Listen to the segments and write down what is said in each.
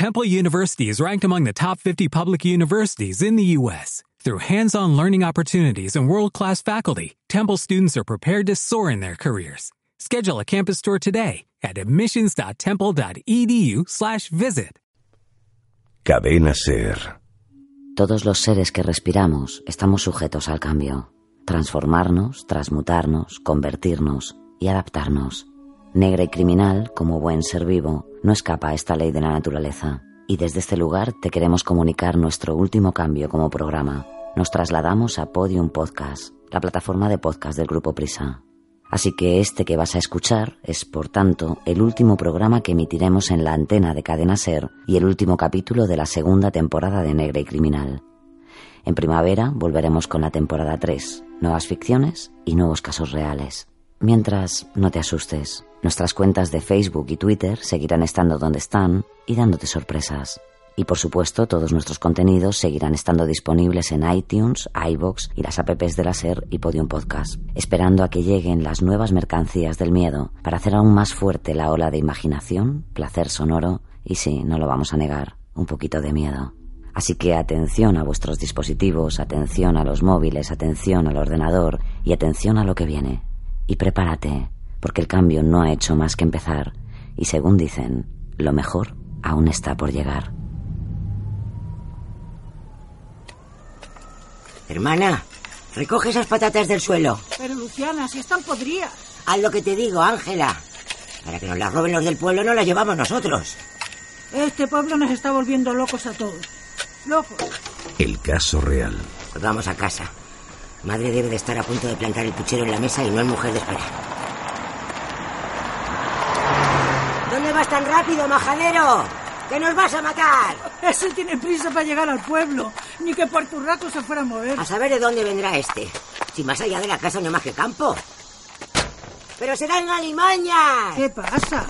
Temple University is ranked among the top 50 public universities in the U.S. Through hands-on learning opportunities and world-class faculty, Temple students are prepared to soar in their careers. Schedule a campus tour today at admissions.temple.edu/visit. Cadena Ser. Todos los seres que respiramos estamos sujetos al cambio. Transformarnos, transmutarnos, convertirnos y adaptarnos. Negra y criminal, como buen ser vivo, no escapa a esta ley de la naturaleza. Y desde este lugar te queremos comunicar nuestro último cambio como programa. Nos trasladamos a Podium Podcast, la plataforma de podcast del Grupo Prisa. Así que este que vas a escuchar es, por tanto, el último programa que emitiremos en la antena de Cadena Ser y el último capítulo de la segunda temporada de Negra y Criminal. En primavera volveremos con la temporada 3, nuevas ficciones y nuevos casos reales. Mientras, no te asustes. Nuestras cuentas de Facebook y Twitter seguirán estando donde están y dándote sorpresas. Y por supuesto, todos nuestros contenidos seguirán estando disponibles en iTunes, iBox y las apps de la SER y Podium Podcast, esperando a que lleguen las nuevas mercancías del miedo para hacer aún más fuerte la ola de imaginación, placer sonoro y sí, no lo vamos a negar, un poquito de miedo. Así que atención a vuestros dispositivos, atención a los móviles, atención al ordenador y atención a lo que viene. Y prepárate, porque el cambio no ha hecho más que empezar, y según dicen, lo mejor aún está por llegar. Hermana, recoge esas patatas del suelo. Pero Luciana, si están podridas. Haz lo que te digo, Ángela. Para que nos las roben los del pueblo no las llevamos nosotros. Este pueblo nos está volviendo locos a todos. Locos. El caso real. Pues vamos a casa. Madre debe de estar a punto de plantar el puchero en la mesa y no es mujer de esperar. ¿Dónde vas tan rápido, majadero? ¡Que nos vas a matar! Ese tiene prisa para llegar al pueblo. Ni que por tu rato se fuera a mover. A saber de dónde vendrá este. Si más allá de la casa no hay más que campo. ¡Pero será en Alimaña! ¿Qué pasa?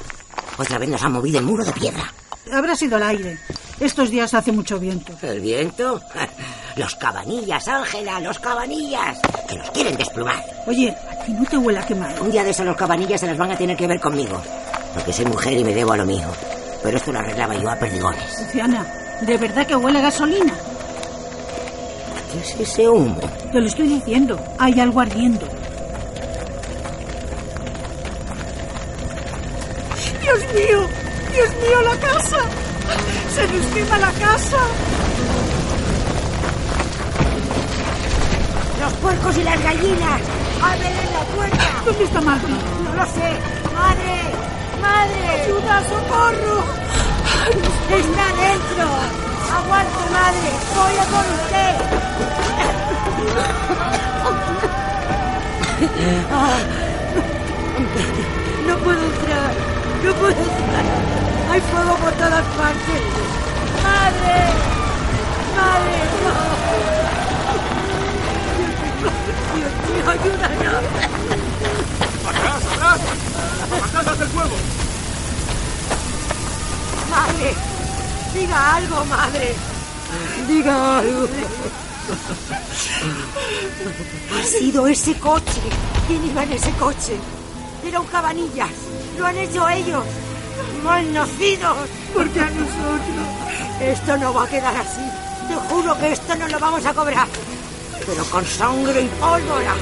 Otra vez nos ha movido el muro de piedra. Habrá sido el aire. Estos días hace mucho viento. ¿El viento? Los cabanillas, Ángela, los cabanillas. Que nos quieren desplumar. Oye, ¿a ti no te huele a quemado? Un día de eso los cabanillas se las van a tener que ver conmigo. Porque soy mujer y me debo a lo mío. Pero esto lo arreglaba yo a perdigones. Luciana, ¿de verdad que huele a gasolina? ¿Qué es ese humo? Te lo estoy diciendo. Hay algo ardiendo. ¡Dios mío! ¡Dios mío, la casa! ¡Se nos quema la casa! Puercos y las gallinas! ¡Ábrele la puerta! ¿Dónde está madre? ¡No lo sé! ¡Madre! ¡Madre! ¡Ayuda, socorro! ¡Está dentro! ¡Aguante, madre! ¡Voy a por usted! No puedo entrar. No puedo entrar. Hay fuego por todas partes. ¡Madre! ¡Madre! ¡No! Mío, ayúdanos. ¡Atrás, atrás! ¡Patatas del fuego! ¡Madre! Diga algo, madre. Diga algo. Ha sido ese coche. ¿Quién iba en ese coche? Era un cabanillas. Lo han hecho ellos. Malnacidos. Porque a nosotros. Esto no va a quedar así. Te juro que esto no lo vamos a cobrar. Pero con sangre y pólvora.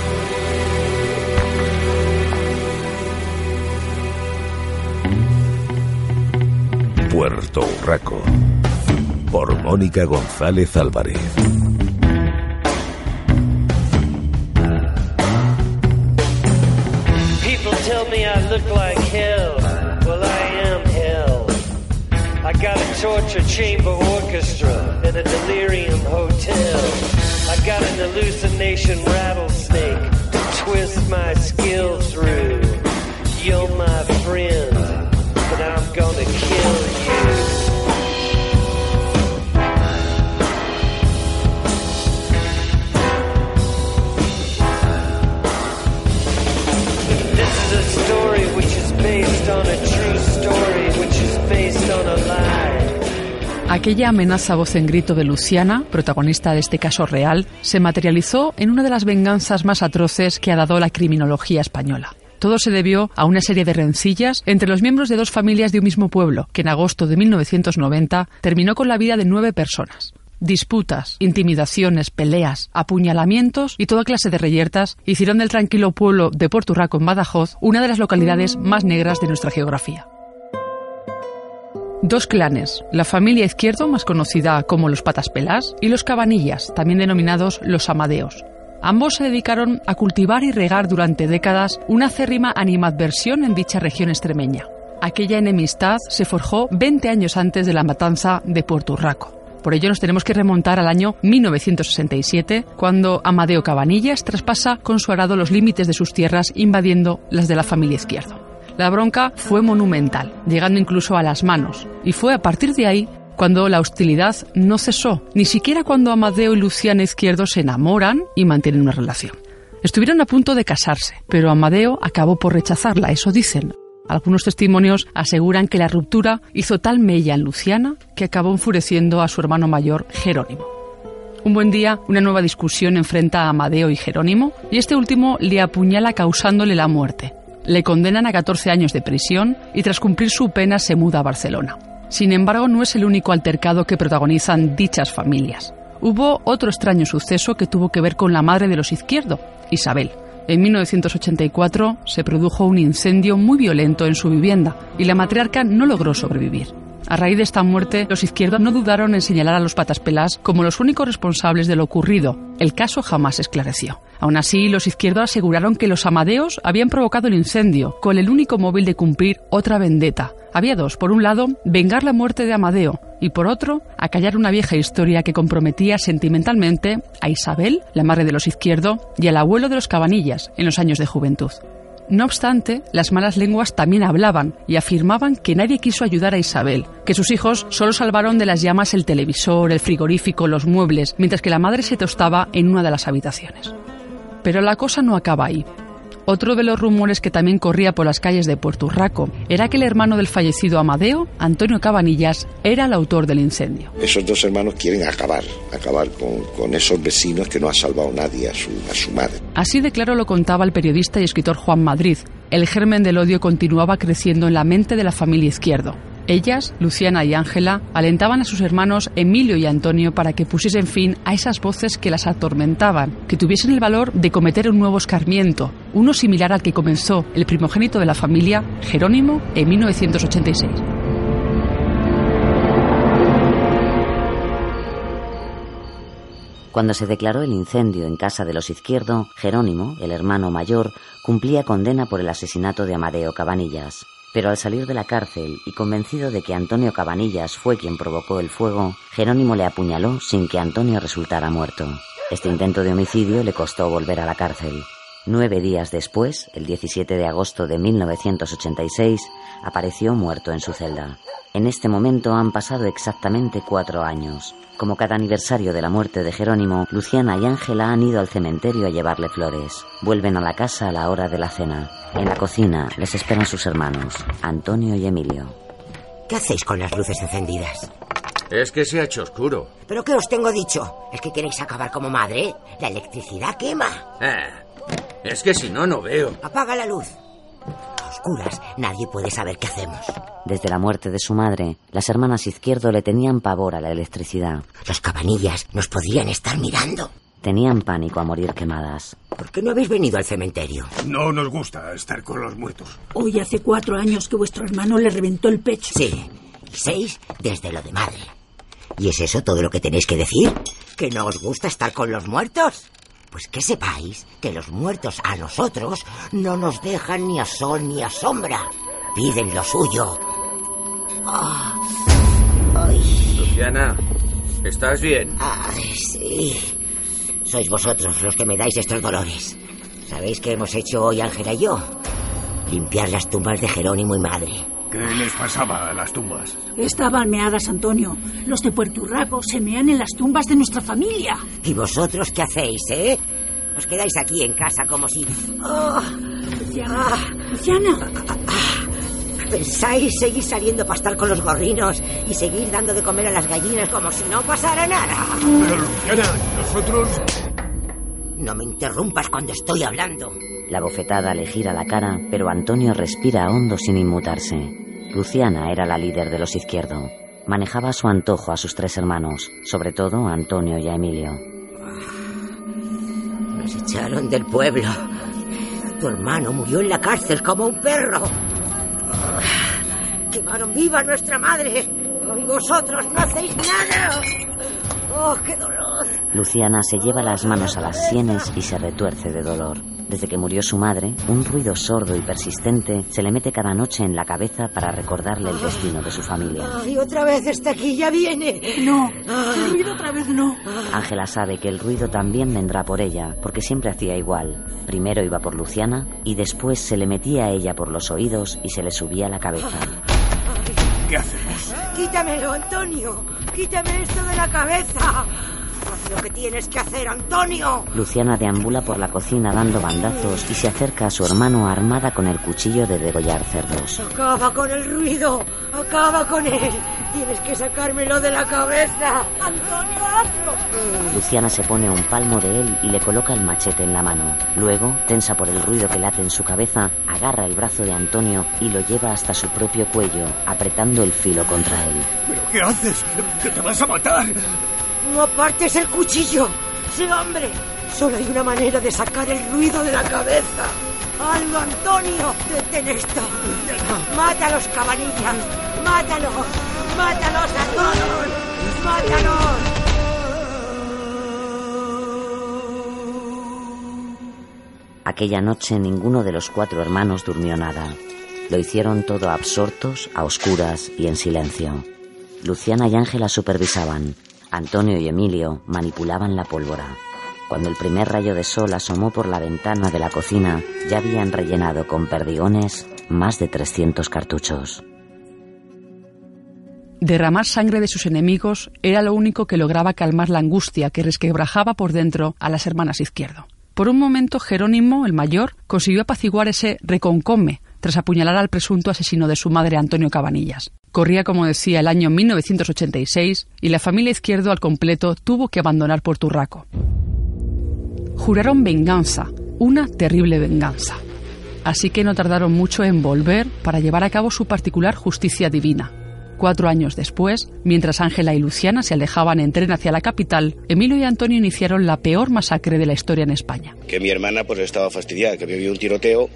Puerto Urraco. Por Mónica González Álvarez. People tell me I look like hell. Well, I am hell. I got a torture chamber orchestra hallucination Aquella amenaza voz en grito de Luciana, protagonista de este caso real, se materializó en una de las venganzas más atroces que ha dado la criminología española. Todo se debió a una serie de rencillas entre los miembros de dos familias de un mismo pueblo, que en agosto de 1990 terminó con la vida de nueve personas. Disputas, intimidaciones, peleas, apuñalamientos y toda clase de reyertas hicieron del tranquilo pueblo de Porturraco en Badajoz una de las localidades más negras de nuestra geografía. Dos clanes, la familia Izquierdo, más conocida como los Patas Pelás, y los Cabanillas, también denominados los Amadeos. Ambos se dedicaron a cultivar y regar durante décadas una acérrima animadversión en dicha región extremeña. Aquella enemistad se forjó 20 años antes de la matanza de Puerto Urraco. Por ello nos tenemos que remontar al año 1967, cuando Amadeo Cabanillas traspasa con su arado los límites de sus tierras, invadiendo las de la familia Izquierdo. La bronca fue monumental, llegando incluso a las manos, y fue a partir de ahí cuando la hostilidad no cesó, ni siquiera cuando Amadeo y Luciana Izquierdo se enamoran y mantienen una relación. Estuvieron a punto de casarse, pero Amadeo acabó por rechazarla, eso dicen. Algunos testimonios aseguran que la ruptura hizo tal mella en Luciana que acabó enfureciendo a su hermano mayor, Jerónimo. Un buen día, una nueva discusión enfrenta a Amadeo y Jerónimo, y este último le apuñala causándole la muerte le condenan a 14 años de prisión y tras cumplir su pena se muda a Barcelona. Sin embargo, no es el único altercado que protagonizan dichas familias. Hubo otro extraño suceso que tuvo que ver con la madre de los Izquierdo, Isabel. En 1984 se produjo un incendio muy violento en su vivienda y la matriarca no logró sobrevivir. A raíz de esta muerte, los izquierdos no dudaron en señalar a los patas pelas como los únicos responsables de lo ocurrido. El caso jamás se esclareció. Aún así, los izquierdos aseguraron que los amadeos habían provocado el incendio, con el único móvil de cumplir otra vendetta. Había dos. Por un lado, vengar la muerte de Amadeo y por otro, acallar una vieja historia que comprometía sentimentalmente a Isabel, la madre de los izquierdos, y al abuelo de los cabanillas en los años de juventud. No obstante, las malas lenguas también hablaban y afirmaban que nadie quiso ayudar a Isabel, que sus hijos solo salvaron de las llamas el televisor, el frigorífico, los muebles, mientras que la madre se tostaba en una de las habitaciones. Pero la cosa no acaba ahí. Otro de los rumores que también corría por las calles de Puerto Urraco era que el hermano del fallecido Amadeo, Antonio Cabanillas, era el autor del incendio. Esos dos hermanos quieren acabar, acabar con, esos vecinos que no ha salvado nadie a su, a su madre. Así de claro lo contaba el periodista y escritor Juan Madrid. El germen del odio continuaba creciendo en la mente de la familia Izquierdo. Ellas, Luciana y Ángela, alentaban a sus hermanos Emilio y Antonio para que pusiesen fin a esas voces que las atormentaban, que tuviesen el valor de cometer un nuevo escarmiento, uno similar al que comenzó el primogénito de la familia, Jerónimo, en 1986. Cuando se declaró el incendio en casa de los Izquierdo, Jerónimo, el hermano mayor, cumplía condena por el asesinato de Amadeo Cabanillas. Pero al salir de la cárcel y convencido de que Antonio Cabanillas fue quien provocó el fuego, Jerónimo le apuñaló sin que Antonio resultara muerto. Este intento de homicidio le costó volver a la cárcel. Nueve días después, el 17 de agosto de 1986, apareció muerto en su celda. En este momento han pasado exactamente cuatro años. Como cada aniversario de la muerte de Jerónimo, Luciana y Ángela han ido al cementerio a llevarle flores. Vuelven a la casa a la hora de la cena. En la cocina les esperan sus hermanos, Antonio y Emilio. ¿Qué hacéis con las luces encendidas? Es que se ha hecho oscuro. ¿Pero qué os tengo dicho? ¿Es que queréis acabar como madre? La electricidad quema. Eh, es que si no, no veo. Apaga la luz oscuras, nadie puede saber qué hacemos. Desde la muerte de su madre, las hermanas Izquierdo le tenían pavor a la electricidad. Los cabanillas nos podrían estar mirando. Tenían pánico a morir quemadas. ¿Por qué no habéis venido al cementerio? No nos gusta estar con los muertos. Hoy hace cuatro años que vuestro hermano le reventó el pecho. Sí, seis desde lo de madre. ¿Y es eso todo lo que tenéis que decir? ¿Que no os gusta estar con los muertos? Pues que sepáis que los muertos a nosotros no nos dejan ni a sol ni a sombra. Piden lo suyo. Ah. Luciana, ¿estás bien? Ay, sí. Sois vosotros los que me dais estos dolores. ¿Sabéis qué hemos hecho hoy Ángela y yo? Limpiar las tumbas de Jerónimo y madre. ¿Qué les pasaba a las tumbas? Estaban meadas, Antonio. Los de Puerto Urraco se mean en las tumbas de nuestra familia. ¿Y vosotros qué hacéis, eh? Os quedáis aquí en casa como si... Oh, Luciana. ¿Pensáis seguir saliendo para estar con los gorrinos y seguir dando de comer a las gallinas como si no pasara nada? Pero, Luciana, nosotros... No me interrumpas cuando estoy hablando. La bofetada le gira la cara, pero Antonio respira hondo sin inmutarse. Luciana era la líder de los izquierdo. Manejaba a su antojo a sus tres hermanos, sobre todo a Antonio y a Emilio. Nos echaron del pueblo. Tu hermano murió en la cárcel como un perro. Quemaron viva a nuestra madre. Y vosotros no hacéis nada. ¡Oh, qué dolor! Luciana se lleva las manos a las sienes y se retuerce de dolor. Desde que murió su madre, un ruido sordo y persistente se le mete cada noche en la cabeza para recordarle el destino de su familia. ¡Ay, otra vez está aquí! ¡Ya viene! No, el ruido otra vez no. Ángela sabe que el ruido también vendrá por ella, porque siempre hacía igual. Primero iba por Luciana y después se le metía a ella por los oídos y se le subía a la cabeza. ¿Qué hacemos? ¡Quítamelo, Antonio! ¡Quítame esto de la cabeza! Haz lo que tienes que hacer, Antonio. Luciana deambula por la cocina dando bandazos y se acerca a su hermano armada con el cuchillo de degollar cerdos. Acaba con el ruido. Acaba con él. Tienes que sacármelo de la cabeza. Antonio, hazlo. Luciana se pone a un palmo de él y le coloca el machete en la mano. Luego, tensa por el ruido que late en su cabeza, agarra el brazo de Antonio y lo lleva hasta su propio cuello, apretando el filo contra él. ¿Pero qué haces? ¡Que te vas a matar! No apartes el cuchillo. ¡Sé hombre! Solo hay una manera de sacar el ruido de la cabeza. ¡Hazlo, Antonio! ¡Detén esto! ¡Mátalos, cabanillas! ¡Mátalos! ¡Mátalos a todos! ¡Mátalos! Aquella noche ninguno de los cuatro hermanos durmió nada. Lo hicieron todo absortos, a oscuras y en silencio. Luciana y Ángela supervisaban. Antonio y Emilio manipulaban la pólvora. Cuando el primer rayo de sol asomó por la ventana de la cocina, ya habían rellenado con perdigones más de 300 cartuchos. Derramar sangre de sus enemigos era lo único que lograba calmar la angustia que resquebrajaba por dentro a las hermanas Izquierdo. Por un momento, Jerónimo, el mayor, consiguió apaciguar ese reconcome tras apuñalar al presunto asesino de su madre, Antonio Cabanillas. Corría, como decía, el año 1986 y la familia Izquierdo al completo tuvo que abandonar Porturraco. Juraron venganza, una terrible venganza. Así que no tardaron mucho en volver para llevar a cabo su particular justicia divina. Cuatro años después, mientras Ángela y Luciana se alejaban en tren hacia la capital, Emilio y Antonio iniciaron la peor masacre de la historia en España. Que mi hermana pues estaba fastidiada, que había un tiroteo,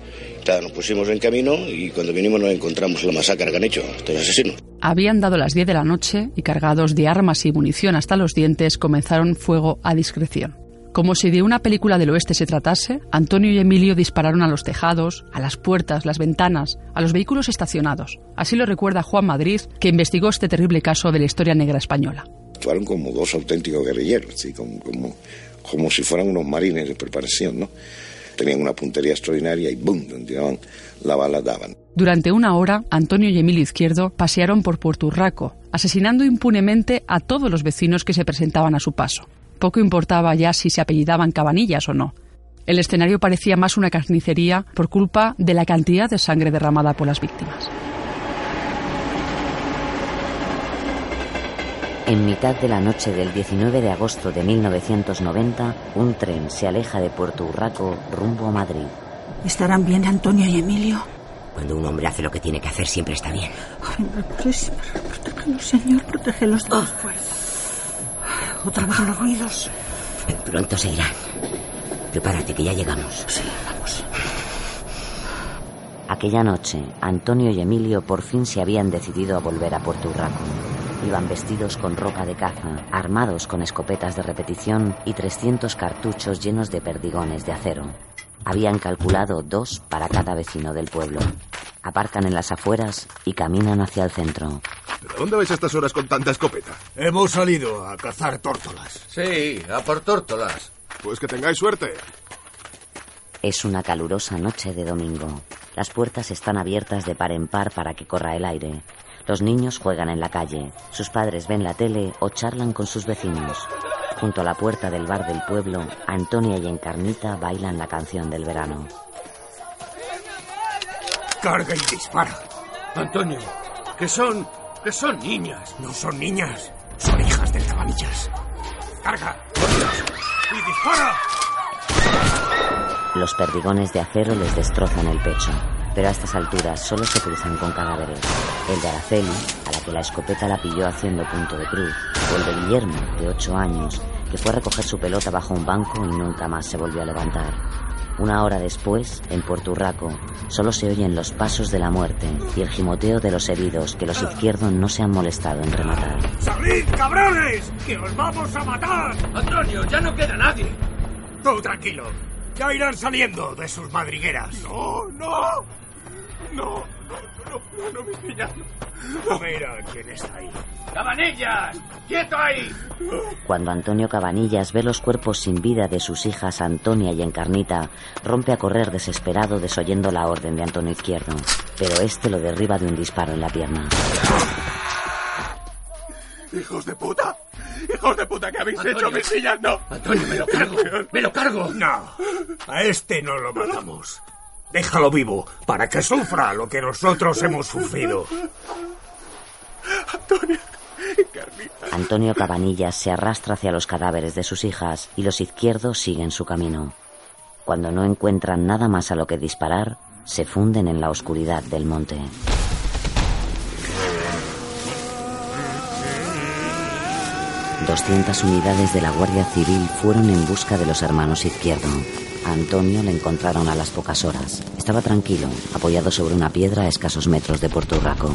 claro, nos pusimos en camino y cuando vinimos nos encontramos la masacre que han hecho estos asesinos. Habían dado las 10 de la noche y cargados de armas y munición hasta los dientes comenzaron fuego a discreción. Como si de una película del oeste se tratase, Antonio y Emilio dispararon a los tejados, a las puertas, las ventanas, a los vehículos estacionados. Así lo recuerda Juan Madrid, que investigó este terrible caso de la historia negra española. Fueron como dos auténticos guerrilleros, ¿sí? como, como, como si fueran unos marines de preparación, ¿no? Tenían una puntería extraordinaria y ¡bum! donde la bala daban. Durante una hora, Antonio y Emilio Izquierdo pasearon por Puerto Urraco, asesinando impunemente a todos los vecinos que se presentaban a su paso. Poco importaba ya si se apellidaban Cabanillas o no. El escenario parecía más una carnicería por culpa de la cantidad de sangre derramada por las víctimas. En mitad de la noche del 19 de agosto de 1990, un tren se aleja de Puerto Urraco rumbo a Madrid. ¿Estarán bien Antonio y Emilio? Cuando un hombre hace lo que tiene que hacer, siempre está bien. Ay, Purísima, protégelos, Señor, protégelos de la fuerza. Otra vez los ruidos. Pronto se irán. Prepárate, que ya llegamos. Sí, vamos. Aquella noche, Antonio y Emilio por fin se habían decidido a volver a Puerto Urraco. Iban vestidos con ropa de caza, armados con escopetas de repetición y 300 cartuchos llenos de perdigones de acero. Habían calculado dos para cada vecino del pueblo. Aparcan en las afueras y caminan hacia el centro. ¿Pero dónde vais a estas horas con tanta escopeta? Hemos salido a cazar tórtolas. Sí, a por tórtolas. Pues que tengáis suerte. Es una calurosa noche de domingo. Las puertas están abiertas de par en par para que corra el aire. Los niños juegan en la calle. Sus padres ven la tele o charlan con sus vecinos. Junto a la puerta del bar del pueblo, Antonia y Encarnita bailan la canción del verano. Carga y dispara. Antonio, que son. Que son niñas. No son niñas, son hijas del cabanillas. Carga. ¡Y dispara! Los perdigones de acero les destrozan el pecho, pero a estas alturas solo se cruzan con cadáveres. El de Araceli, a la que la escopeta la pilló haciendo punto de cruz, o el de Guillermo, de 8 años, que fue a recoger su pelota bajo un banco y nunca más se volvió a levantar. Una hora después, en Puerto Urraco, solo se oyen los pasos de la muerte y el gimoteo de los heridos que los izquierdos no se han molestado en rematar. ¡Salid, cabrones! ¡Que os vamos a matar! Antonio, ya no queda nadie. Tú tranquilo. Ya irán saliendo de sus madrigueras. No, no. No, no. Mira quién está ahí. ¡Cabanillas! ¡Quieto ahí! Cuando Antonio Cabanillas ve los cuerpos sin vida de sus hijas Antonia y Encarnita, rompe a correr desesperado desoyendo la orden de Antonio Izquierdo, pero este lo derriba de un disparo en la pierna. ¡Hijos de puta! ¡Hijos de puta! ¿Qué habéis Antonio. hecho, mis niñas? ¡No! Antonio, me lo cargo. ¡Me lo cargo! No, a este no lo matamos. Déjalo vivo para que sufra lo que nosotros hemos sufrido. Antonio Cabanillas se arrastra hacia los cadáveres de sus hijas y los izquierdos siguen su camino. Cuando no encuentran nada más a lo que disparar, se funden en la oscuridad del monte. Doscientas unidades de la Guardia Civil fueron en busca de los hermanos Izquierdo. A Antonio le encontraron a las pocas horas. Estaba tranquilo, apoyado sobre una piedra a escasos metros de Puerto Urraco.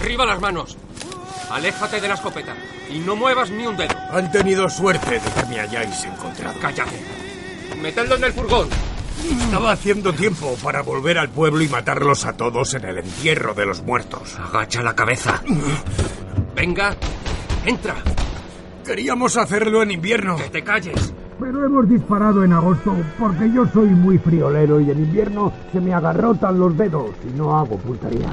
¡Arriba las manos! Aléjate de la escopeta y no muevas ni un dedo. Han tenido suerte de que me hayáis encontrado. ¡Cállate! ¡Metedlo en el furgón! Estaba haciendo tiempo para volver al pueblo y matarlos a todos en el entierro de los muertos. Agacha la cabeza. Venga, entra. Queríamos hacerlo en invierno. Que te calles. Pero hemos disparado en agosto porque yo soy muy friolero y en invierno se me agarrotan los dedos y no hago puntería.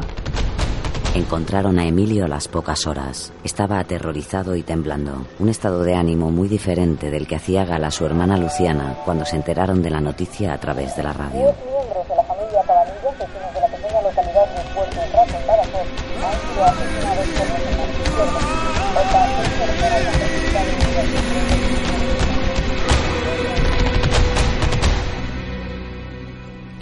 Encontraron a Emilio a las pocas horas. Estaba aterrorizado y temblando, un estado de ánimo muy diferente del que hacía gala su hermana Luciana cuando se enteraron de la noticia a través de la radio.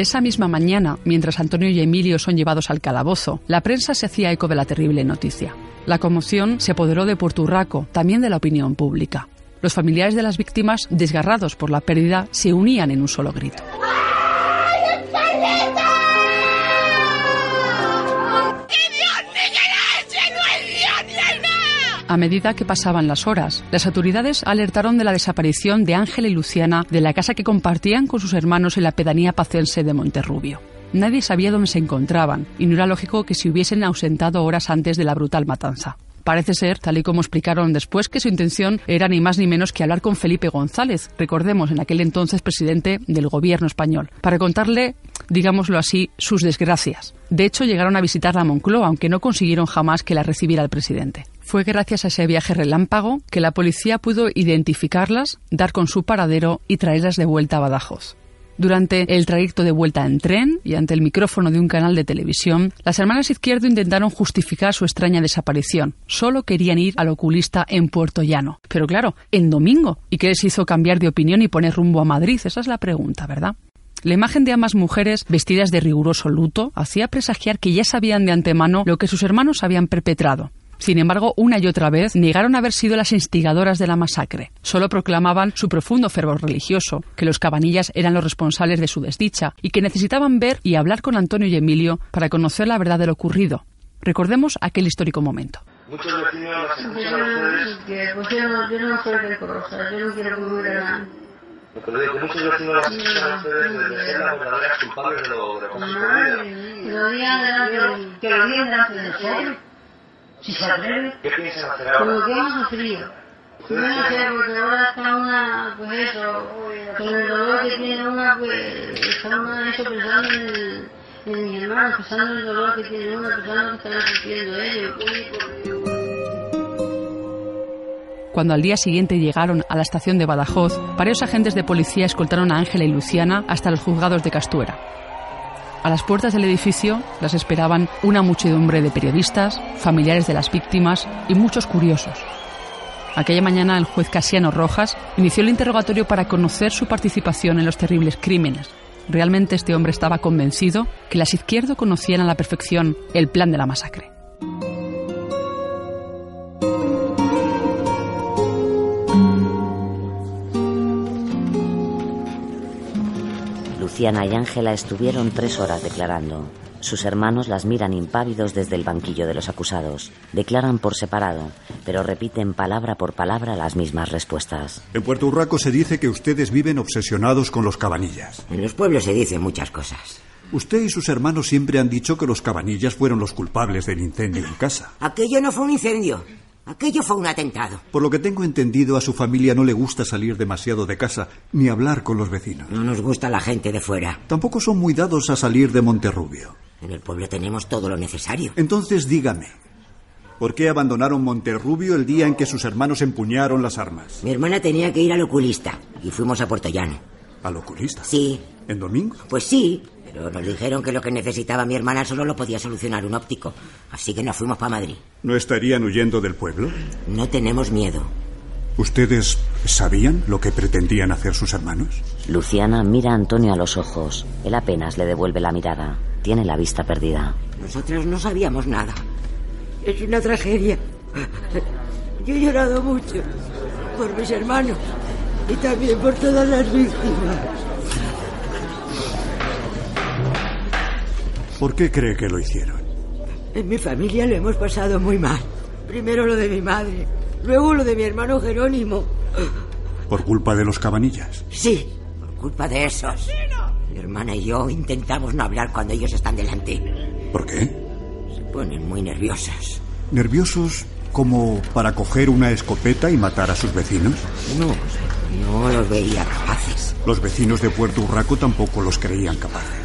Esa misma mañana, mientras Antonio y Emilio son llevados al calabozo, la prensa se hacía eco de la terrible noticia. La conmoción se apoderó de Puerto también de la opinión pública. Los familiares de las víctimas, desgarrados por la pérdida, se unían en un solo grito. A medida que pasaban las horas, las autoridades alertaron de la desaparición de Ángela y Luciana de la casa que compartían con sus hermanos en la pedanía pacense de Monterrubio. Nadie sabía dónde se encontraban y no era lógico que se hubiesen ausentado horas antes de la brutal matanza. Parece ser, tal y como explicaron después, que su intención era ni más ni menos que hablar con Felipe González, recordemos, en aquel entonces presidente del gobierno español, para contarle, digámoslo así, sus desgracias. De hecho, llegaron a visitar la Moncloa, aunque no consiguieron jamás que la recibiera el presidente. Fue gracias a ese viaje relámpago que la policía pudo identificarlas, dar con su paradero y traerlas de vuelta a Badajoz. Durante el trayecto de vuelta en tren y ante el micrófono de un canal de televisión, las hermanas Izquierdo intentaron justificar su extraña desaparición. Solo querían ir al oculista en Puerto Llano. Pero claro, en domingo. ¿Y qué les hizo cambiar de opinión y poner rumbo a Madrid? Esa es la pregunta, ¿verdad? La imagen de ambas mujeres vestidas de riguroso luto hacía presagiar que ya sabían de antemano lo que sus hermanos habían perpetrado. Sin embargo, una y otra vez negaron haber sido las instigadoras de la masacre. Solo proclamaban su profundo fervor religioso, que los cabanillas eran los responsables de su desdicha y que necesitaban ver y hablar con Antonio y Emilio para conocer la verdad de lo ocurrido. Recordemos aquel histórico momento. Muchos vecinos Pero digo, vecinos las escuchan de ser las verdaderas culpables de lo que que lo digan delante de. Si se atreve. ¿Qué piensan hacer Como ahora? que hemos sufrido. Yo no sé, porque ahora está una, pues eso, con el dolor que tiene una, pues está una eso pensando en, el- en mi hermano, pensando en el dolor que tiene una, pensando en lo que están sufriendo ellos. Cuando al día siguiente llegaron a la estación de Badajoz, varios agentes de policía escoltaron a Ángela y Luciana hasta los juzgados de Castuera. A las puertas del edificio las esperaban una muchedumbre de periodistas, familiares de las víctimas y muchos curiosos. Aquella mañana el juez Casiano Rojas inició el interrogatorio para conocer su participación en los terribles crímenes. Realmente este hombre estaba convencido que las izquierdas conocían a la perfección el plan de la masacre. Luciana y Ángela estuvieron tres horas declarando. Sus hermanos las miran impávidos desde el banquillo de los acusados. Declaran por separado, pero repiten palabra por palabra las mismas respuestas. En Puerto Urraco se dice que ustedes viven obsesionados con los cabanillas. En los pueblos se dicen muchas cosas. Usted y sus hermanos siempre han dicho que los cabanillas fueron los culpables del incendio en casa. Aquello no fue un incendio. Aquello fue un atentado. Por lo que tengo entendido, a su familia no le gusta salir demasiado de casa ni hablar con los vecinos. No nos gusta la gente de fuera. Tampoco son muy dados a salir de Monterrubio. En el pueblo tenemos todo lo necesario. Entonces dígame, ¿por qué abandonaron Monterrubio el día en que sus hermanos empuñaron las armas? Mi hermana tenía que ir al oculista y fuimos a Puerto Llano. ¿Al oculista? Sí. ¿En domingo? Pues sí, pero nos dijeron que lo que necesitaba mi hermana solo lo podía solucionar un óptico. Así que nos fuimos para Madrid. ¿No estarían huyendo del pueblo? No tenemos miedo. ¿Ustedes sabían lo que pretendían hacer sus hermanos? Luciana mira a Antonio a los ojos. Él apenas le devuelve la mirada. Tiene la vista perdida. Nosotros no sabíamos nada. Es una tragedia. Yo he llorado mucho por mis hermanos y también por todas las víctimas. ¿Por qué cree que lo hicieron? En mi familia lo hemos pasado muy mal. Primero lo de mi madre, luego lo de mi hermano Jerónimo. ¿Por culpa de los cabanillas? Sí, por culpa de esos. Mi hermana y yo intentamos no hablar cuando ellos están delante. ¿Por qué? Se ponen muy nerviosas. ¿Nerviosos como para coger una escopeta y matar a sus vecinos? No, no los veía capaces. Los vecinos de Puerto Urraco tampoco los creían capaces.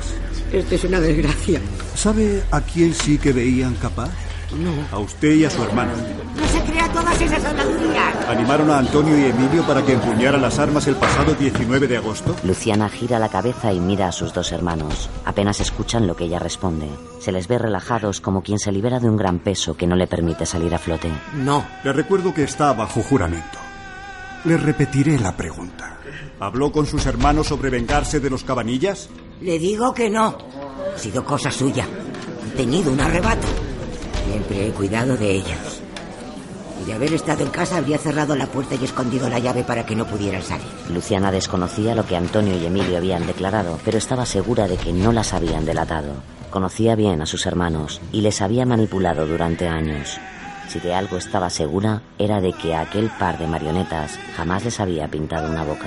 Esto es una desgracia. ¿Sabe a quién sí que veían capaz? No. A usted y a su hermano. No se crea todas esas habladurías. ¿Animaron a Antonio y Emilio para que empuñaran las armas el pasado 19 de agosto? Luciana gira la cabeza y mira a sus dos hermanos. Apenas escuchan lo que ella responde. Se les ve relajados como quien se libera de un gran peso que no le permite salir a flote. No. Le recuerdo que está bajo juramento. Le repetiré la pregunta. ¿Habló con sus hermanos sobre vengarse de los cabanillas? Le digo que no. Ha sido cosa suya. He tenido un arrebato. Siempre he cuidado de ellos. Y de haber estado en casa habría cerrado la puerta y escondido la llave para que no pudieran salir. Luciana desconocía lo que Antonio y Emilio habían declarado, pero estaba segura de que no las habían delatado. Conocía bien a sus hermanos y les había manipulado durante años. Si de algo estaba segura, era de que a aquel par de marionetas jamás les había pintado una boca.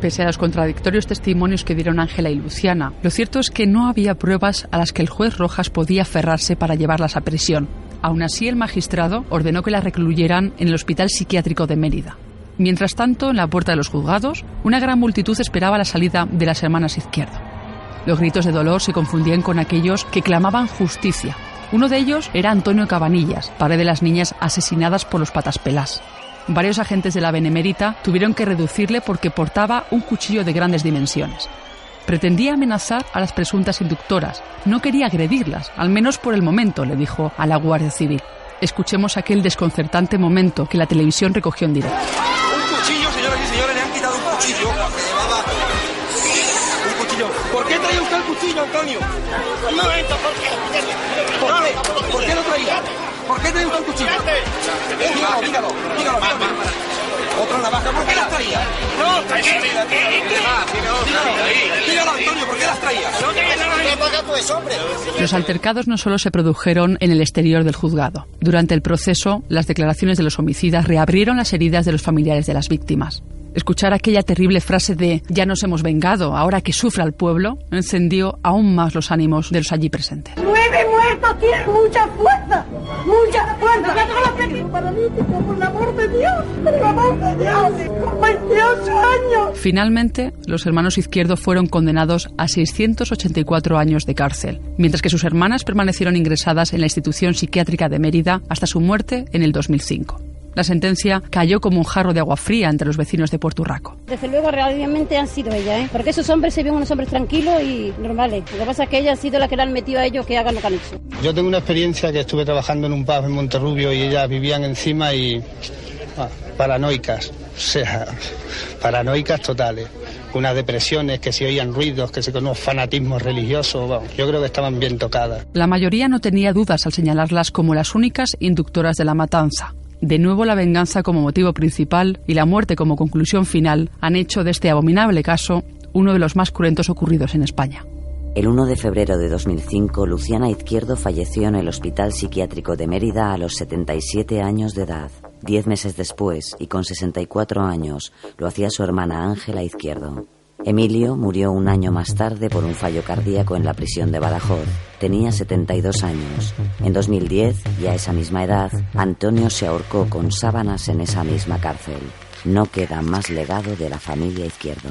Pese a los contradictorios testimonios que dieron Ángela y Luciana, lo cierto es que no había pruebas a las que el juez Rojas podía aferrarse para llevarlas a prisión. Aún así, el magistrado ordenó que las recluyeran en el Hospital Psiquiátrico de Mérida. Mientras tanto, en la puerta de los juzgados, una gran multitud esperaba la salida de las hermanas Izquierdo. Los gritos de dolor se confundían con aquellos que clamaban justicia. Uno de ellos era Antonio Cabanillas, padre de las niñas asesinadas por los pataspelas. Varios agentes de la Benemérita tuvieron que reducirle porque portaba un cuchillo de grandes dimensiones. Pretendía amenazar a las presuntas inductoras. No quería agredirlas, al menos por el momento, le dijo a la Guardia Civil. Escuchemos aquel desconcertante momento que la televisión recogió en directo. Un cuchillo, señoras y señores, le han quitado un cuchillo. El cuchillo, Antonio? Un momento, ¿por qué? ¿Por qué? ¿Por qué lo traía? ¿Por qué traía usted el cuchillo? Dígalo, dígalo, dígalo. Otra navaja, ¿por qué las traía? No, dígalo, dígalo, Antonio, ¿por qué las traía? Los altercados no solo se produjeron en el exterior del juzgado. Durante el proceso, las declaraciones de los homicidas reabrieron las heridas de los familiares de las víctimas. Escuchar aquella terrible frase de ya nos hemos vengado, ahora que sufra el pueblo, encendió aún más los ánimos de los allí presentes. Nueve muertos tienen mucha fuerza, mucha fuerza. Por el amor de Dios, por el amor de Dios, con 28 años. Finalmente, los hermanos Izquierdo fueron condenados a 684 años de cárcel, mientras que sus hermanas permanecieron ingresadas en la institución psiquiátrica de Mérida hasta su muerte en el 2005. La sentencia cayó como un jarro de agua fría entre los vecinos de Puerto Urraco. Desde luego, realmente han sido ellas, ¿eh? porque esos hombres se ven unos hombres tranquilos y normales. Lo que pasa es que ella ha sido la que le han metido a ellos que hagan lo que han hecho. Yo tengo una experiencia que estuve trabajando en un pub en Monterrubio y ellas vivían encima y ah, paranoicas, o sea, paranoicas totales. Unas depresiones, que se oían ruidos, que se con unos fanatismos religiosos, bueno, yo creo que estaban bien tocadas. La mayoría no tenía dudas al señalarlas como las únicas inductoras de la matanza. De nuevo la venganza como motivo principal y la muerte como conclusión final han hecho de este abominable caso uno de los más cruentos ocurridos en España. El 1 de febrero de 2005, Luciana Izquierdo falleció en el Hospital Psiquiátrico de Mérida a los 77 años de edad. Diez meses después, y con 64 años, lo hacía su hermana Ángela Izquierdo. Emilio murió un año más tarde por un fallo cardíaco en la prisión de Badajoz. Tenía 72 años. En 2010, ya a esa misma edad, Antonio se ahorcó con sábanas en esa misma cárcel. No queda más legado de la familia Izquierdo.